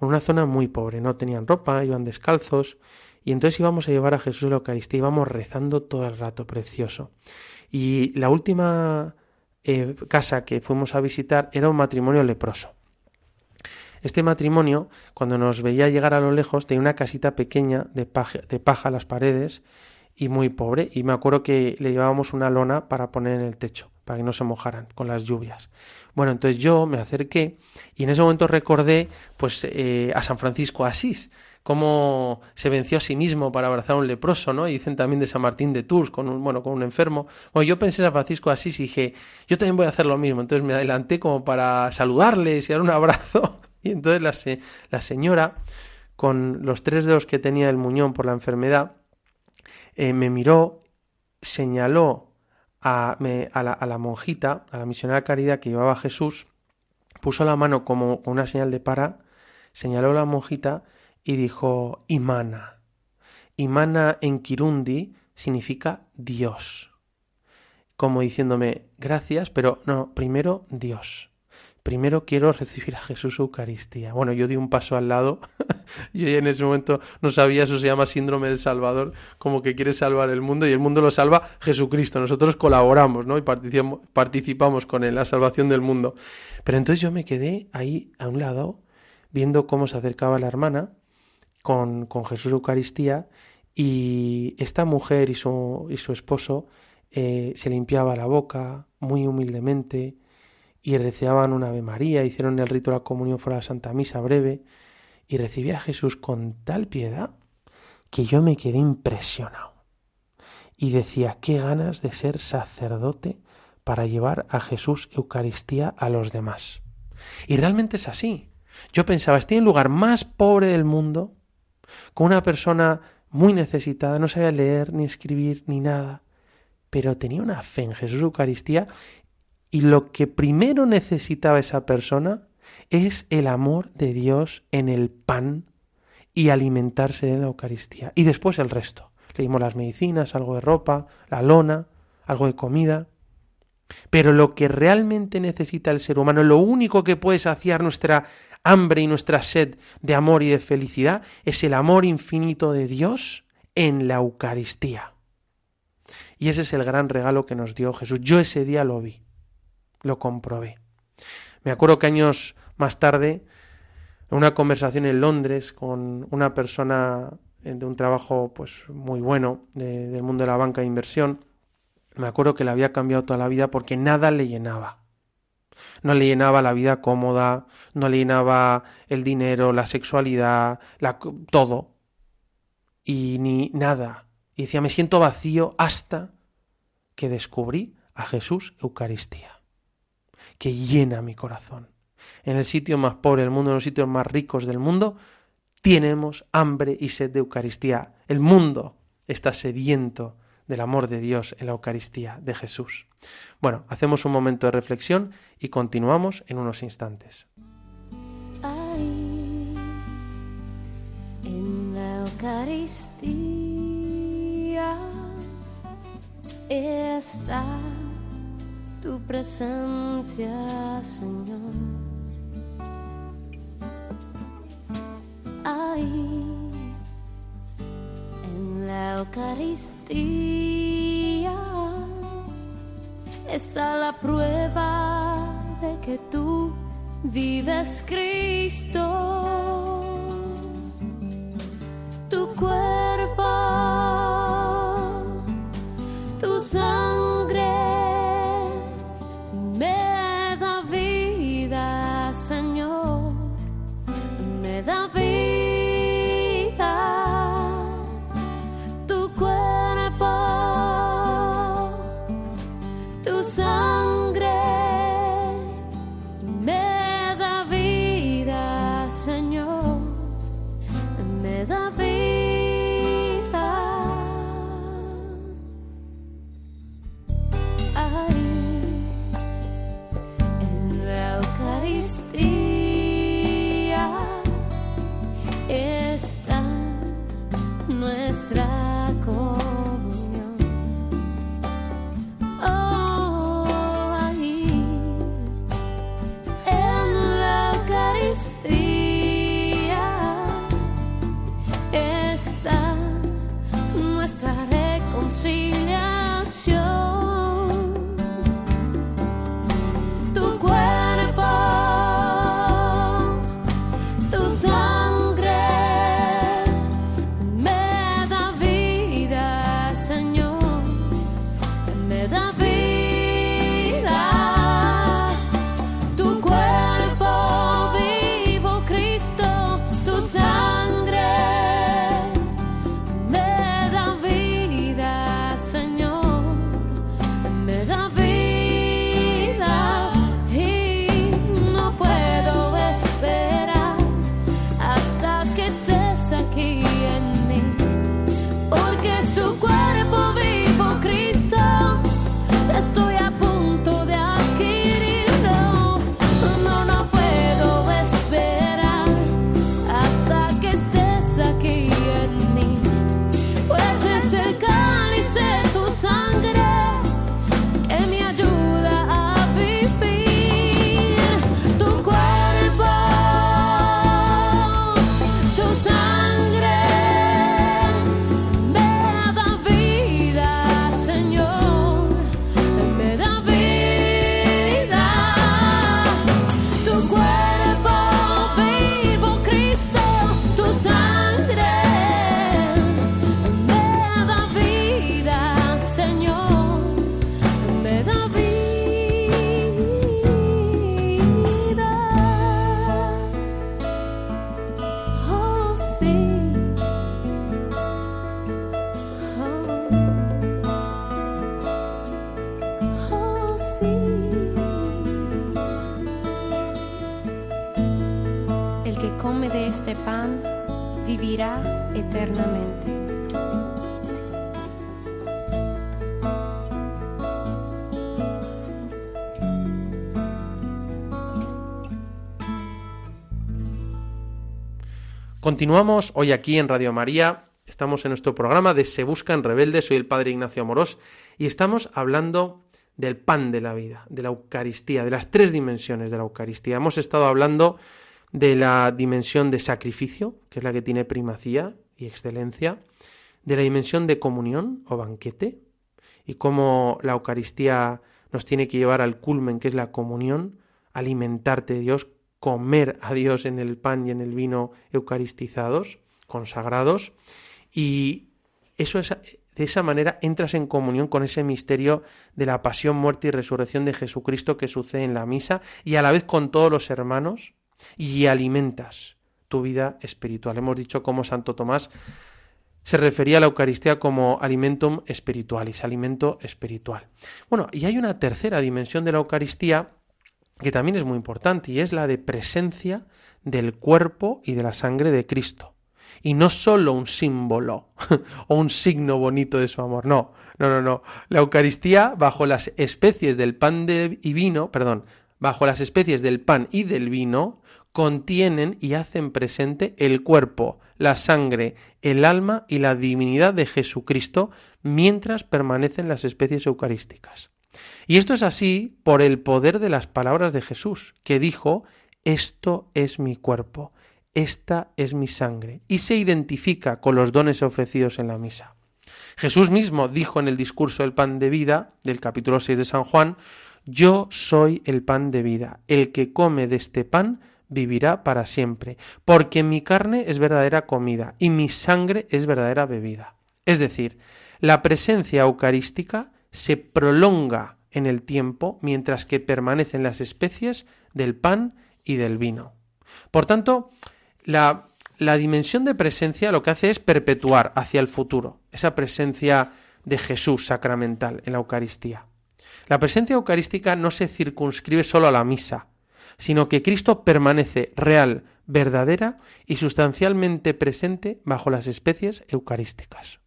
Una zona muy pobre, no tenían ropa, iban descalzos y entonces íbamos a llevar a Jesús a la Eucaristía, íbamos rezando todo el rato, precioso. Y la última eh, casa que fuimos a visitar era un matrimonio leproso. Este matrimonio, cuando nos veía llegar a lo lejos, tenía una casita pequeña de paja, a las paredes y muy pobre. Y me acuerdo que le llevábamos una lona para poner en el techo, para que no se mojaran con las lluvias. Bueno, entonces yo me acerqué y en ese momento recordé pues eh, a San Francisco Asís, cómo se venció a sí mismo para abrazar a un leproso, ¿no? Y dicen también de San Martín de Tours, con un, bueno, con un enfermo. Bueno, yo pensé en San Francisco Asís y dije, yo también voy a hacer lo mismo. Entonces me adelanté como para saludarles y dar un abrazo. Y entonces la, la señora, con los tres dedos que tenía el muñón por la enfermedad, eh, me miró, señaló a, me, a, la, a, la, monjita, a la misionera de caridad que llevaba a Jesús, puso la mano como una señal de para, señaló a la monjita y dijo Imana. Imana en Kirundi significa Dios. Como diciéndome gracias, pero no, primero Dios primero quiero recibir a Jesús Eucaristía. Bueno, yo di un paso al lado. yo en ese momento no sabía, eso se llama síndrome del Salvador, como que quiere salvar el mundo y el mundo lo salva Jesucristo. Nosotros colaboramos, ¿no? Y participamos, participamos con él, la salvación del mundo. Pero entonces yo me quedé ahí a un lado, viendo cómo se acercaba la hermana con, con Jesús Eucaristía y esta mujer y su, y su esposo eh, se limpiaba la boca muy humildemente, y receaban una Ave María, hicieron el rito de la comunión fuera de la Santa Misa breve y recibí a Jesús con tal piedad que yo me quedé impresionado. Y decía, qué ganas de ser sacerdote para llevar a Jesús Eucaristía a los demás. Y realmente es así. Yo pensaba, estoy en el lugar más pobre del mundo, con una persona muy necesitada, no sabía leer ni escribir ni nada, pero tenía una fe en Jesús Eucaristía y lo que primero necesitaba esa persona es el amor de Dios en el pan y alimentarse de la Eucaristía. Y después el resto. Le dimos las medicinas, algo de ropa, la lona, algo de comida. Pero lo que realmente necesita el ser humano, lo único que puede saciar nuestra hambre y nuestra sed de amor y de felicidad, es el amor infinito de Dios en la Eucaristía. Y ese es el gran regalo que nos dio Jesús. Yo ese día lo vi lo comprobé. Me acuerdo que años más tarde, en una conversación en Londres con una persona de un trabajo pues muy bueno de, del mundo de la banca de inversión, me acuerdo que le había cambiado toda la vida porque nada le llenaba. No le llenaba la vida cómoda, no le llenaba el dinero, la sexualidad, la, todo. Y ni nada. Y decía, me siento vacío hasta que descubrí a Jesús Eucaristía que llena mi corazón. En el sitio más pobre del mundo, en los sitios más ricos del mundo, tenemos hambre y sed de Eucaristía. El mundo está sediento del amor de Dios en la Eucaristía de Jesús. Bueno, hacemos un momento de reflexión y continuamos en unos instantes. La Eucaristía, está la prueba de que tú vives, Cristo. Tu cuerpo, Oostenrijk ontzien. Come de este pan vivirá eternamente. Continuamos hoy aquí en Radio María. Estamos en nuestro programa de Se Buscan Rebeldes. Soy el Padre Ignacio Amorós y estamos hablando del pan de la vida, de la Eucaristía, de las tres dimensiones de la Eucaristía. Hemos estado hablando de la dimensión de sacrificio, que es la que tiene primacía y excelencia, de la dimensión de comunión o banquete, y cómo la Eucaristía nos tiene que llevar al culmen, que es la comunión, alimentarte de Dios, comer a Dios en el pan y en el vino eucaristizados, consagrados, y eso es de esa manera entras en comunión con ese misterio de la pasión, muerte y resurrección de Jesucristo que sucede en la misa y a la vez con todos los hermanos y alimentas tu vida espiritual. Hemos dicho cómo Santo Tomás se refería a la Eucaristía como alimentum spiritualis, alimento espiritual. Bueno, y hay una tercera dimensión de la Eucaristía que también es muy importante y es la de presencia del cuerpo y de la sangre de Cristo. Y no solo un símbolo o un signo bonito de su amor, no, no, no, no. La Eucaristía bajo las especies del pan y vino, perdón, bajo las especies del pan y del vino, contienen y hacen presente el cuerpo, la sangre, el alma y la divinidad de Jesucristo mientras permanecen las especies eucarísticas. Y esto es así por el poder de las palabras de Jesús, que dijo, esto es mi cuerpo, esta es mi sangre, y se identifica con los dones ofrecidos en la misa. Jesús mismo dijo en el discurso del pan de vida, del capítulo 6 de San Juan, yo soy el pan de vida, el que come de este pan vivirá para siempre, porque mi carne es verdadera comida y mi sangre es verdadera bebida. Es decir, la presencia eucarística se prolonga en el tiempo mientras que permanecen las especies del pan y del vino. Por tanto, la, dimensión de presencia lo que hace es perpetuar hacia el futuro esa presencia de Jesús sacramental en la Eucaristía. La presencia eucarística no se circunscribe solo a la misa, sino que Cristo permanece real, verdadera y sustancialmente presente bajo las especies eucarísticas.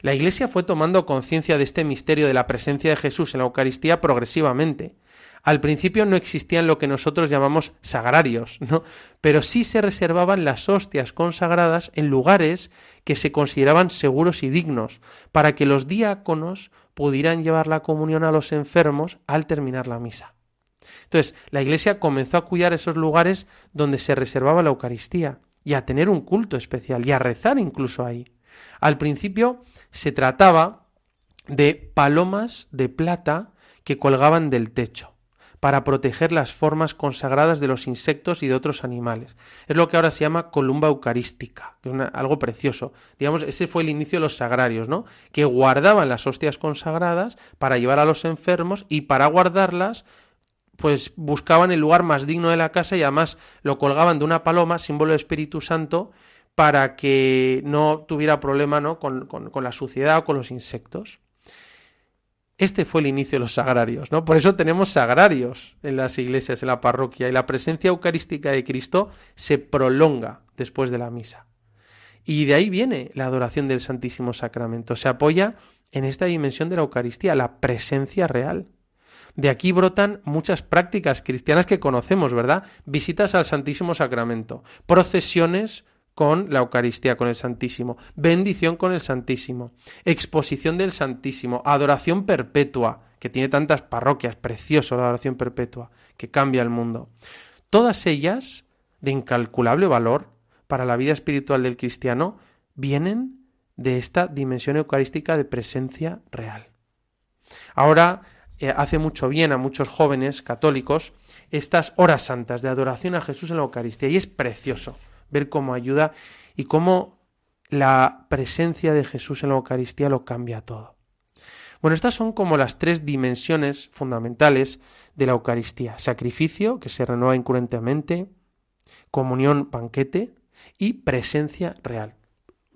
La Iglesia fue tomando conciencia de este misterio de la presencia de Jesús en la Eucaristía progresivamente. Al principio no existían lo que nosotros llamamos sagrarios, ¿no? Pero sí se reservaban las hostias consagradas en lugares que se consideraban seguros y dignos, para que los diáconos pudieran llevar la comunión a los enfermos al terminar la misa. Entonces, la Iglesia comenzó a cuidar esos lugares donde se reservaba la Eucaristía y a tener un culto especial y a rezar incluso ahí. Al principio se trataba de palomas de plata que colgaban del techo para proteger las formas consagradas de los insectos y de otros animales. Es lo que ahora se llama columba eucarística, que es algo precioso. Digamos, ese fue el inicio de los sagrarios, ¿no? Que guardaban las hostias consagradas para llevar a los enfermos y para guardarlas pues buscaban el lugar más digno de la casa y además lo colgaban de una paloma, símbolo del Espíritu Santo, para que no tuviera problema ¿no? Con, la suciedad o con los insectos. Este fue el inicio de los sagrarios, ¿no? Por eso tenemos sagrarios en las iglesias, en la parroquia, y la presencia eucarística de Cristo se prolonga después de la misa. Y de ahí viene la adoración del Santísimo Sacramento. Se apoya en esta dimensión de la Eucaristía, la presencia real. De aquí brotan muchas prácticas cristianas que conocemos, ¿verdad? Visitas al Santísimo Sacramento, procesiones con la Eucaristía, con el Santísimo, bendición con el Santísimo, exposición del Santísimo, adoración perpetua, que tiene tantas parroquias, precioso la adoración perpetua, que cambia el mundo. Todas ellas, de incalculable valor para la vida espiritual del cristiano, vienen de esta dimensión eucarística de presencia real. Ahora eh, hace mucho bien a muchos jóvenes católicos estas horas santas de adoración a Jesús en la Eucaristía y es precioso ver cómo ayuda y cómo la presencia de Jesús en la Eucaristía lo cambia todo. Bueno, estas son como las tres dimensiones fundamentales de la Eucaristía. Sacrificio, que se renueva incurrentemente, comunión, banquete, y presencia real.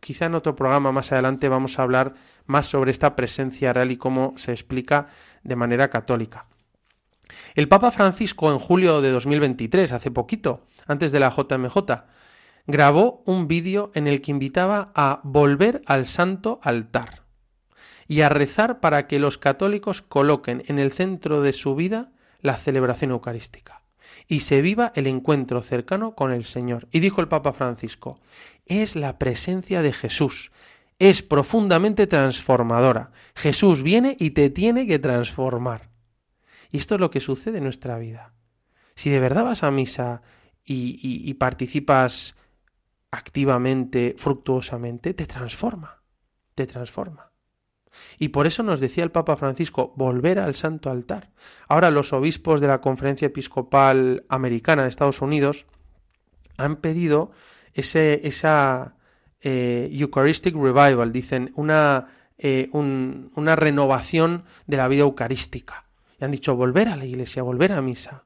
Quizá en otro programa más adelante vamos a hablar más sobre esta presencia real y cómo se explica de manera católica. El Papa Francisco en julio de 2023, hace poquito, antes de la JMJ, grabó un vídeo en el que invitaba a volver al santo altar y a rezar para que los católicos coloquen en el centro de su vida la celebración eucarística y se viva el encuentro cercano con el Señor. Y dijo el Papa Francisco, es la presencia de Jesús. Es profundamente transformadora. Jesús viene y te tiene que transformar. Y esto es lo que sucede en nuestra vida. Si de verdad vas a misa y, y participas activamente, fructuosamente, te transforma. Te transforma. Y por eso nos decía el Papa Francisco, volver al santo altar. Ahora los obispos de la Conferencia Episcopal Americana de Estados Unidos han pedido ese, esa eh, Eucharistic Revival, dicen, una, eh, una renovación de la vida eucarística. Y han dicho, volver a la iglesia, volver a misa.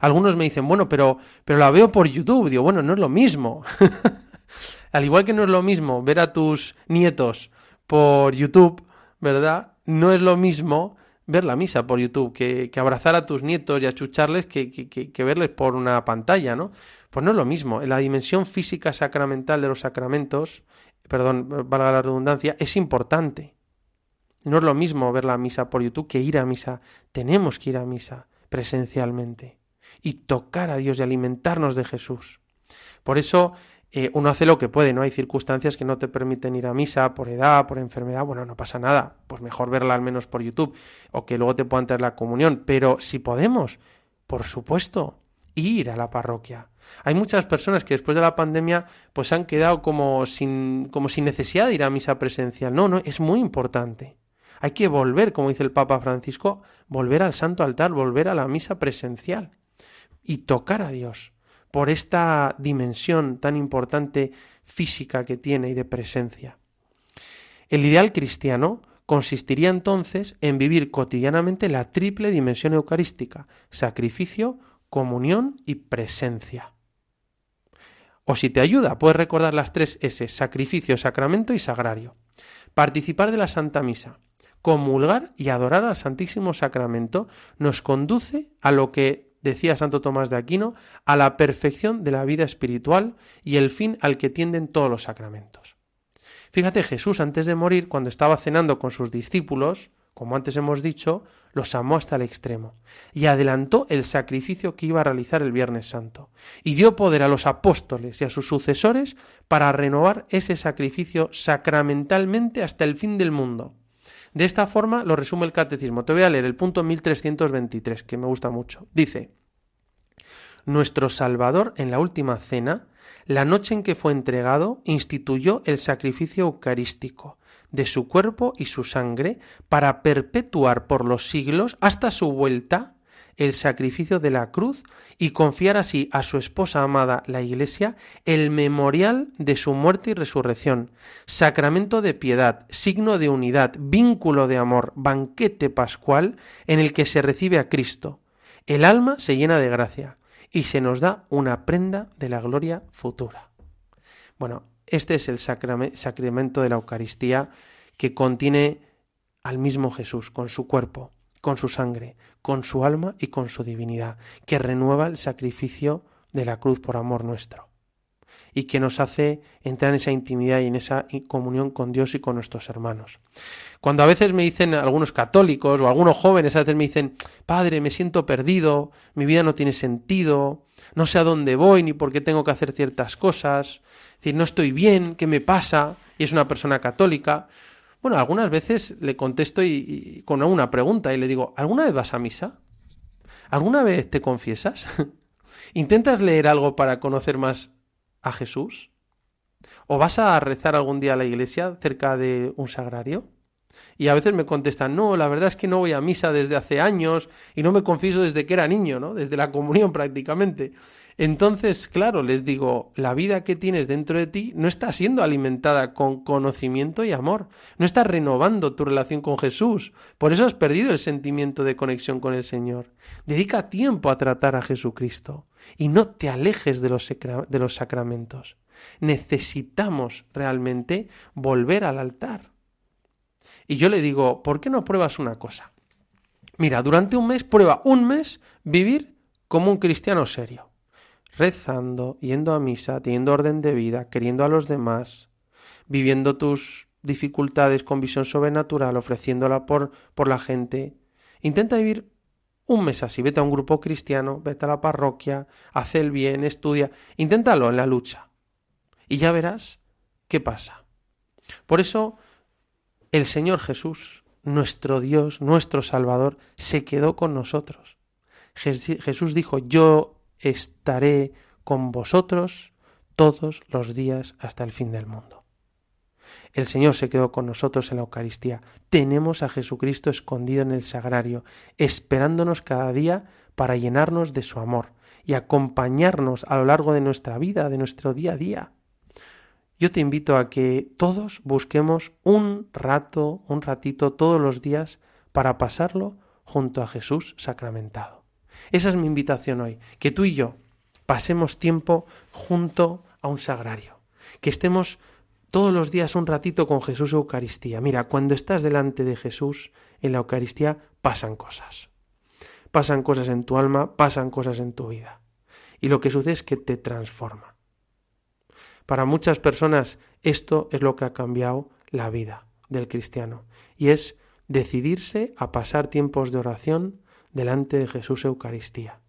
Algunos me dicen, bueno, pero, pero la veo por YouTube. Digo, bueno, no es lo mismo. Al igual que no es lo mismo ver a tus nietos por YouTube, ¿verdad? No es lo mismo ver la misa por YouTube, que, abrazar a tus nietos y achucharles que, que, verles por una pantalla, ¿no? Pues no es lo mismo. La dimensión física sacramental de los sacramentos, perdón, valga la redundancia, es importante. No es lo mismo ver la misa por YouTube que ir a misa. Tenemos que ir a misa presencialmente y tocar a Dios y alimentarnos de Jesús. Por eso eh, uno hace lo que puede, ¿no? Hay circunstancias que no te permiten ir a misa por edad, por enfermedad, bueno, no pasa nada, pues mejor verla al menos por YouTube o que luego te puedan traer la comunión, pero si podemos, por supuesto, ir a la parroquia. Hay muchas personas que después de la pandemia pues han quedado como sin, como sin necesidad de ir a misa presencial. No, no, es muy importante. Hay que volver, como dice el Papa Francisco, volver al santo altar, volver a la misa presencial y tocar a Dios por esta dimensión tan importante física que tiene y de presencia. El ideal cristiano consistiría entonces en vivir cotidianamente la triple dimensión eucarística, sacrificio, comunión y presencia. O si te ayuda, puedes recordar las tres S, sacrificio, sacramento y sagrario. Participar de la Santa Misa, comulgar y adorar al Santísimo Sacramento nos conduce a lo que decía Santo Tomás de Aquino, a la perfección de la vida espiritual y el fin al que tienden todos los sacramentos. Fíjate, Jesús antes de morir, cuando estaba cenando con sus discípulos, como antes hemos dicho, los amó hasta el extremo y adelantó el sacrificio que iba a realizar el Viernes Santo y dio poder a los apóstoles y a sus sucesores para renovar ese sacrificio sacramentalmente hasta el fin del mundo. De esta forma lo resume el catecismo. Te voy a leer el punto 1323, que me gusta mucho. Dice, Nuestro Salvador en la última cena, la noche en que fue entregado, instituyó el sacrificio eucarístico de su cuerpo y su sangre para perpetuar por los siglos hasta su vuelta el sacrificio de la cruz y confiar así a su esposa amada, la Iglesia, el memorial de su muerte y resurrección, sacramento de piedad, signo de unidad, vínculo de amor, banquete pascual en el que se recibe a Cristo. El alma se llena de gracia y se nos da una prenda de la gloria futura. Bueno, este es el sacramento de la Eucaristía que contiene al mismo Jesús con su cuerpo, con su sangre, con su alma y con su divinidad, que renueva el sacrificio de la cruz por amor nuestro y que nos hace entrar en esa intimidad y en esa comunión con Dios y con nuestros hermanos. Cuando a veces me dicen algunos católicos o algunos jóvenes, a veces me dicen, Padre, me siento perdido, mi vida no tiene sentido, no sé a dónde voy ni por qué tengo que hacer ciertas cosas, es decir, no estoy bien, ¿qué me pasa? Y es una persona católica. Bueno, algunas veces le contesto y, con una pregunta y le digo, ¿alguna vez vas a misa? ¿Alguna vez te confiesas? ¿Intentas leer algo para conocer más a Jesús? ¿O vas a rezar algún día a la iglesia cerca de un sagrario? Y a veces me contestan, no, la verdad es que no voy a misa desde hace años y no me confieso desde que era niño, ¿no? Desde la comunión prácticamente. Entonces, claro, les digo, la vida que tienes dentro de ti no está siendo alimentada con conocimiento y amor, no está renovando tu relación con Jesús, por eso has perdido el sentimiento de conexión con el Señor. Dedica tiempo a tratar a Jesucristo y no te alejes de los, de los sacramentos. Necesitamos realmente volver al altar. Y yo le digo, ¿por qué no pruebas una cosa? Mira, durante un mes prueba un mes vivir como un cristiano serio rezando, yendo a misa, teniendo orden de vida, queriendo a los demás, viviendo tus dificultades con visión sobrenatural, ofreciéndola por, por la gente. Intenta vivir un mes así, vete a un grupo cristiano, vete a la parroquia, haz el bien, estudia, inténtalo en la lucha. Y ya verás qué pasa. Por eso el Señor Jesús, nuestro Dios, nuestro Salvador, se quedó con nosotros. Jesús dijo, yo estaré con vosotros todos los días hasta el fin del mundo. El Señor se quedó con nosotros en la Eucaristía. Tenemos a Jesucristo escondido en el sagrario, esperándonos cada día para llenarnos de su amor y acompañarnos a lo largo de nuestra vida, de nuestro día a día. Yo te invito a que todos busquemos un rato, un ratito todos los días para pasarlo junto a Jesús sacramentado. Esa es mi invitación hoy, que tú y yo pasemos tiempo junto a un sagrario, que estemos todos los días un ratito con Jesús Eucaristía. Mira, cuando estás delante de Jesús en la Eucaristía pasan cosas. Pasan cosas en tu alma, pasan cosas en tu vida. Y lo que sucede es que te transforma. Para muchas personas esto es lo que ha cambiado la vida del cristiano y es decidirse a pasar tiempos de oración delante de Jesús Eucaristía.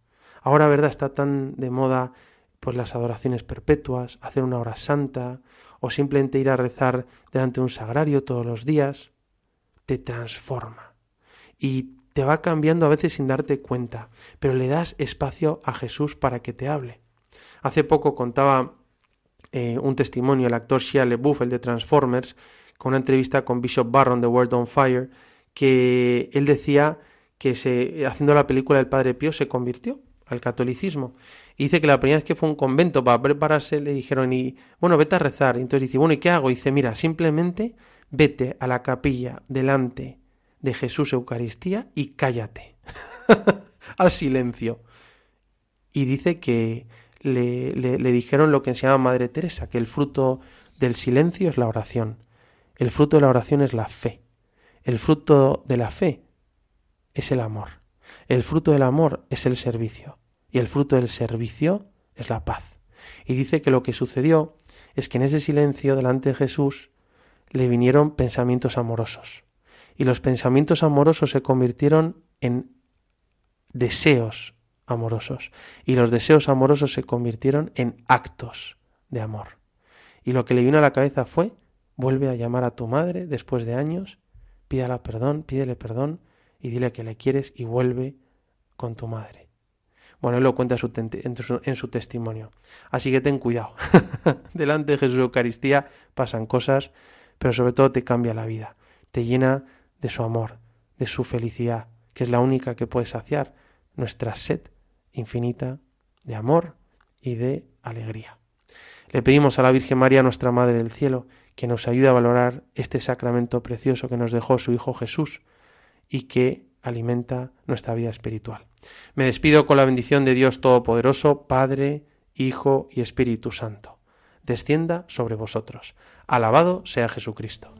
Ahora, ¿verdad? Está tan de moda pues las adoraciones perpetuas, hacer una hora santa o simplemente ir a rezar delante de un sagrario todos los días, te transforma y te va cambiando a veces sin darte cuenta, pero le das espacio a Jesús para que te hable. Hace poco contaba eh, un testimonio el actor Shia LeBouf, el de Transformers, con una entrevista con Bishop Barron de Word on Fire, que él decía que se, haciendo la película El Padre Pío se convirtió al catolicismo. Y dice que la primera vez que fue a un convento para prepararse le dijeron, y bueno, vete a rezar. Y entonces dice, bueno, ¿y qué hago? Y dice, mira, simplemente vete a la capilla delante de Jesús Eucaristía y cállate. al silencio. Y dice que le, le, le dijeron lo que enseñaba Madre Teresa, que el fruto del silencio es la oración. El fruto de la oración es la fe. El fruto de la fe es el amor. El fruto del amor es el servicio. Y el fruto del servicio es la paz. Y dice que lo que sucedió es que en ese silencio delante de Jesús le vinieron pensamientos amorosos. Y los pensamientos amorosos se convirtieron en deseos amorosos. Y los deseos amorosos se convirtieron en actos de amor. Y lo que le vino a la cabeza fue, vuelve a llamar a tu madre después de años, pídala perdón, pídele perdón y dile que le quieres y vuelve con tu madre. Bueno, él lo cuenta en su, testimonio. Así que ten cuidado. Delante de Jesús Eucaristía pasan cosas, pero sobre todo te cambia la vida. Te llena de su amor, de su felicidad, que es la única que puede saciar nuestra sed infinita de amor y de alegría. Le pedimos a la Virgen María, nuestra Madre del Cielo, que nos ayude a valorar este sacramento precioso que nos dejó su Hijo Jesús, y que alimenta nuestra vida espiritual. Me despido con la bendición de Dios Todopoderoso, Padre, Hijo y Espíritu Santo. Descienda sobre vosotros. Alabado sea Jesucristo.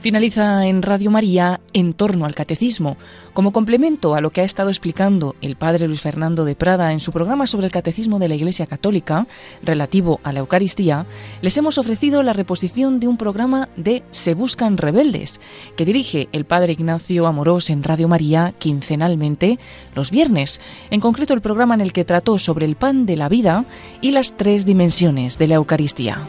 Finaliza en Radio María en torno al catecismo. Como complemento a lo que ha estado explicando el padre Luis Fernando de Prada en su programa sobre el catecismo de la Iglesia Católica relativo a la Eucaristía, les hemos ofrecido la reposición de un programa de Se Buscan Rebeldes, que dirige el padre Ignacio Amorós en Radio María quincenalmente los viernes, en concreto el programa en el que trató sobre el pan de la vida y las tres dimensiones de la Eucaristía.